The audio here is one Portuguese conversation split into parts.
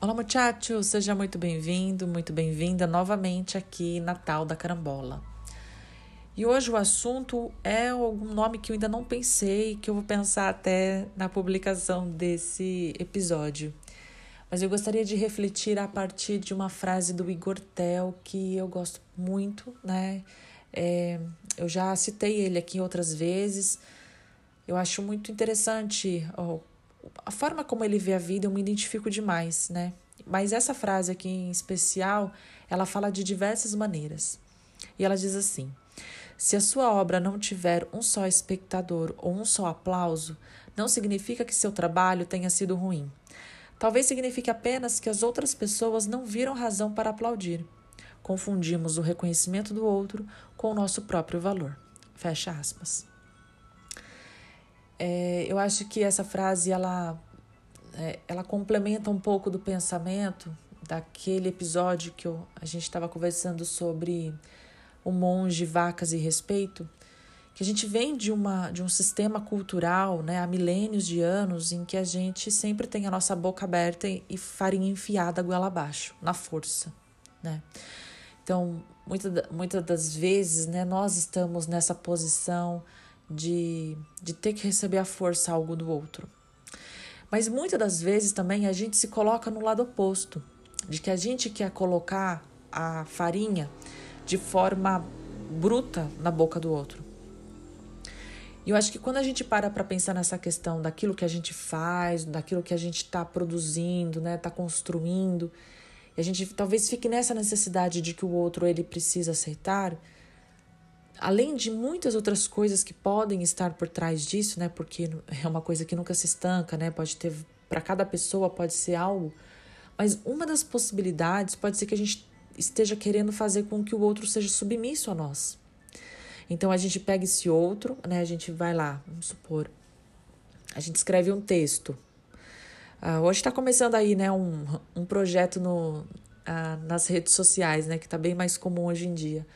Olá, muchacho! Seja muito bem-vindo, muito bem-vinda novamente aqui na Tal da Carambola. E hoje o assunto é algum nome que eu ainda não pensei, que eu vou pensar até na publicação desse episódio. Mas eu gostaria de refletir a partir de uma frase do Igor Tel que eu gosto muito, né? É, eu já citei ele aqui outras vezes. Eu acho muito interessante oh, a forma como ele vê a vida, eu me identifico demais, né? Mas essa frase aqui em especial, ela fala de diversas maneiras. E ela diz assim: se a sua obra não tiver um só espectador ou um só aplauso, não significa que seu trabalho tenha sido ruim. Talvez signifique apenas que as outras pessoas não viram razão para aplaudir. Confundimos o reconhecimento do outro com o nosso próprio valor. Fecha aspas. É, eu acho que essa frase ela, é, ela complementa um pouco do pensamento daquele episódio que eu, a gente estava conversando sobre o monge, vacas e respeito, que a gente vem de, uma, de um sistema cultural né, há milênios de anos em que a gente sempre tem a nossa boca aberta e farinha enfiada goela abaixo, na força. Né? Então, muitas muita das vezes, né, nós estamos nessa posição de, de ter que receber a força algo do outro. Mas muitas das vezes também a gente se coloca no lado oposto, de que a gente quer colocar a farinha de forma bruta na boca do outro. E eu acho que quando a gente para para pensar nessa questão daquilo que a gente faz, daquilo que a gente está produzindo, né, está construindo, e a gente talvez fique nessa necessidade de que o outro ele precisa aceitar, além de muitas outras coisas que podem estar por trás disso, né? Porque é uma coisa que nunca se estanca, né? Pode ter para cada pessoa pode ser algo, mas uma das possibilidades pode ser que a gente esteja querendo fazer com que o outro seja submisso a nós. Então a gente pega esse outro, né? A gente vai lá, vamos supor, a gente escreve um texto. Uh, hoje está começando aí, né, um, um projeto no, uh, nas redes sociais, né, que está bem mais comum hoje em dia.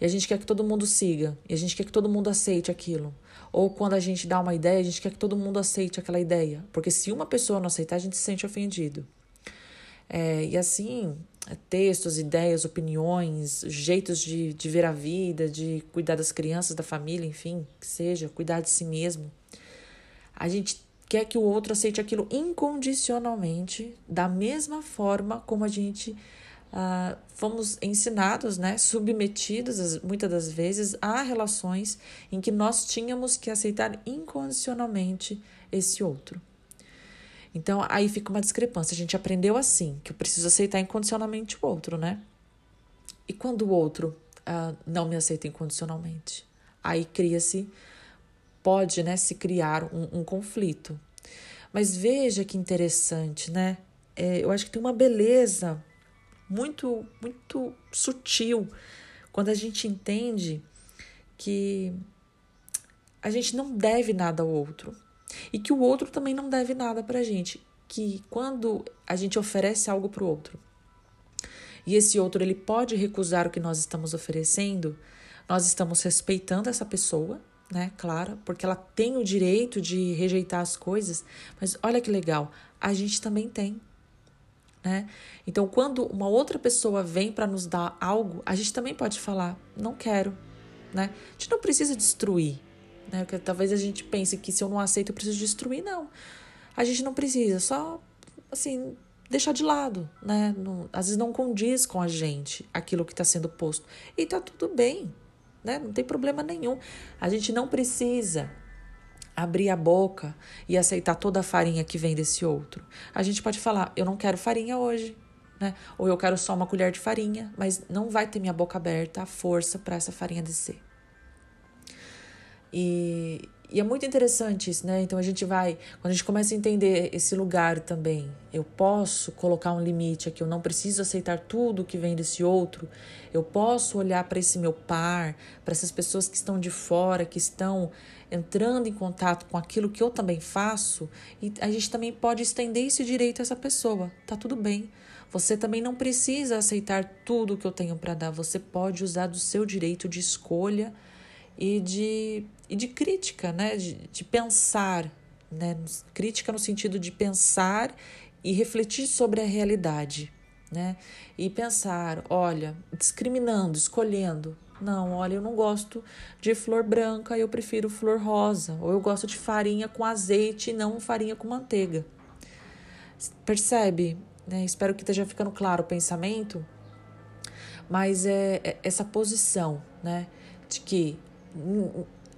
E a gente quer que todo mundo siga. E a gente quer que todo mundo aceite aquilo. Ou quando a gente dá uma ideia, a gente quer que todo mundo aceite aquela ideia. Porque se uma pessoa não aceitar, a gente se sente ofendido. É, e assim, textos, ideias, opiniões, jeitos de, de ver a vida, de cuidar das crianças, da família, enfim, que seja, cuidar de si mesmo. A gente quer que o outro aceite aquilo incondicionalmente, da mesma forma como a gente uh, fomos ensinados, né, submetidos muitas das vezes a relações em que nós tínhamos que aceitar incondicionalmente esse outro. Então aí fica uma discrepância. A gente aprendeu assim, que eu preciso aceitar incondicionalmente o outro, né? E quando o outro uh, não me aceita incondicionalmente, aí cria-se, pode, né, se criar um, um conflito. Mas veja que interessante, né? É, eu acho que tem uma beleza muito, muito sutil quando a gente entende que a gente não deve nada ao outro e que o outro também não deve nada para a gente. Que quando a gente oferece algo para o outro e esse outro ele pode recusar o que nós estamos oferecendo, nós estamos respeitando essa pessoa, né? Claro, porque ela tem o direito de rejeitar as coisas, mas olha que legal, a gente também tem né? Então, quando uma outra pessoa vem para nos dar algo, a gente também pode falar, não quero, né? A gente não precisa destruir, né? Porque talvez a gente pense que se eu não aceito, eu preciso destruir, não. A gente não precisa, só assim, deixar de lado, né? Não, às vezes não condiz com a gente aquilo que está sendo posto. E tá tudo bem, né? Não tem problema nenhum. A gente não precisa abrir a boca e aceitar toda a farinha que vem desse outro. A gente pode falar, eu não quero farinha hoje, né? Ou eu quero só uma colher de farinha, mas não vai ter minha boca aberta a força para essa farinha descer. E, e é muito interessante isso, né? Então a gente vai, quando a gente começa a entender esse lugar também, eu posso colocar um limite aqui, eu não preciso aceitar tudo que vem desse outro, eu posso olhar para esse meu par, para essas pessoas que estão de fora, que estão entrando em contato com aquilo que eu também faço, e a gente também pode estender esse direito a essa pessoa. Tá tudo bem. Você também não precisa aceitar tudo que eu tenho para dar, você pode usar do seu direito de escolha e de, e de crítica, né? de, de pensar. Né? Crítica no sentido de pensar e refletir sobre a realidade, né? E pensar, olha, discriminando, escolhendo. Não, olha, eu não gosto de flor branca, eu prefiro flor rosa. Ou eu gosto de farinha com azeite e não farinha com manteiga. Percebe? Né? Espero que esteja ficando claro o pensamento. Mas é, é essa posição, né? De que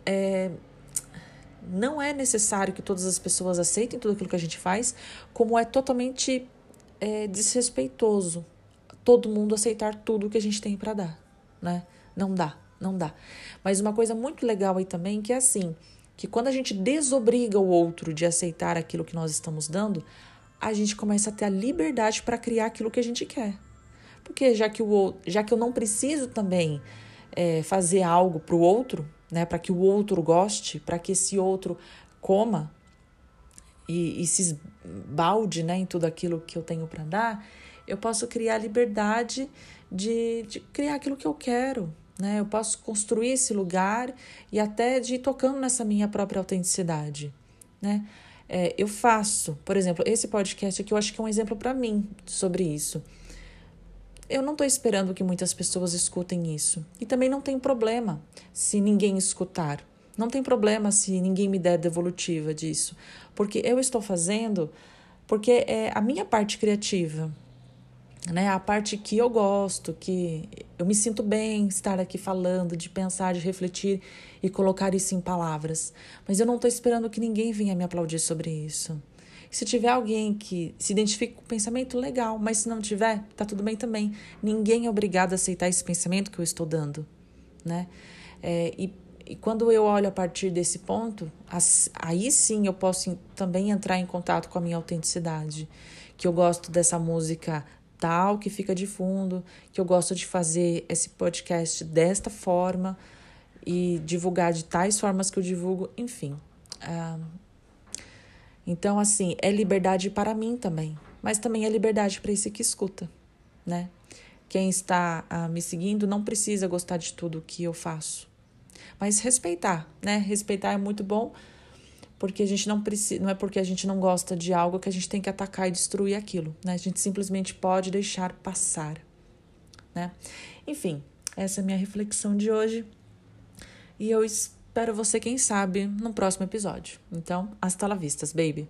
é, não é necessário que todas as pessoas aceitem tudo aquilo que a gente faz, como é totalmente é, desrespeitoso todo mundo aceitar tudo que a gente tem para dar, né? Não dá, não dá. Mas uma coisa muito legal aí também que é assim, que quando a gente desobriga o outro de aceitar aquilo que nós estamos dando, a gente começa a ter a liberdade para criar aquilo que a gente quer. Porque já que, o, já que eu não preciso também é, fazer algo para o outro, né, para que o outro goste, para que esse outro coma e, e se balde né, em tudo aquilo que eu tenho para dar, eu posso criar liberdade de, de criar aquilo que eu quero. Né? Eu posso construir esse lugar e até de ir tocando nessa minha própria autenticidade. Né? É, eu faço, por exemplo, esse podcast aqui eu acho que é um exemplo para mim sobre isso eu não estou esperando que muitas pessoas escutem isso. E também não tem problema se ninguém escutar. Não tem problema se ninguém me der devolutiva disso. Porque eu estou fazendo porque é a minha parte criativa. Né, a parte que eu gosto, que eu me sinto bem estar aqui falando, de pensar, de refletir e colocar isso em palavras. Mas eu não estou esperando que ninguém venha me aplaudir sobre isso. Se tiver alguém que se identifique com o pensamento, legal, mas se não tiver, tá tudo bem também. Ninguém é obrigado a aceitar esse pensamento que eu estou dando, né? É, e, e quando eu olho a partir desse ponto, aí sim eu posso também entrar em contato com a minha autenticidade, que eu gosto dessa música tal que fica de fundo, que eu gosto de fazer esse podcast desta forma e divulgar de tais formas que eu divulgo, enfim. Uh, então, assim, é liberdade para mim também, mas também é liberdade para esse que escuta, né? Quem está ah, me seguindo não precisa gostar de tudo que eu faço, mas respeitar, né? Respeitar é muito bom, porque a gente não precisa, não é porque a gente não gosta de algo que a gente tem que atacar e destruir aquilo, né? A gente simplesmente pode deixar passar, né? Enfim, essa é a minha reflexão de hoje. E eu espero Espero você, quem sabe, no próximo episódio. Então, hasta la vistas, baby!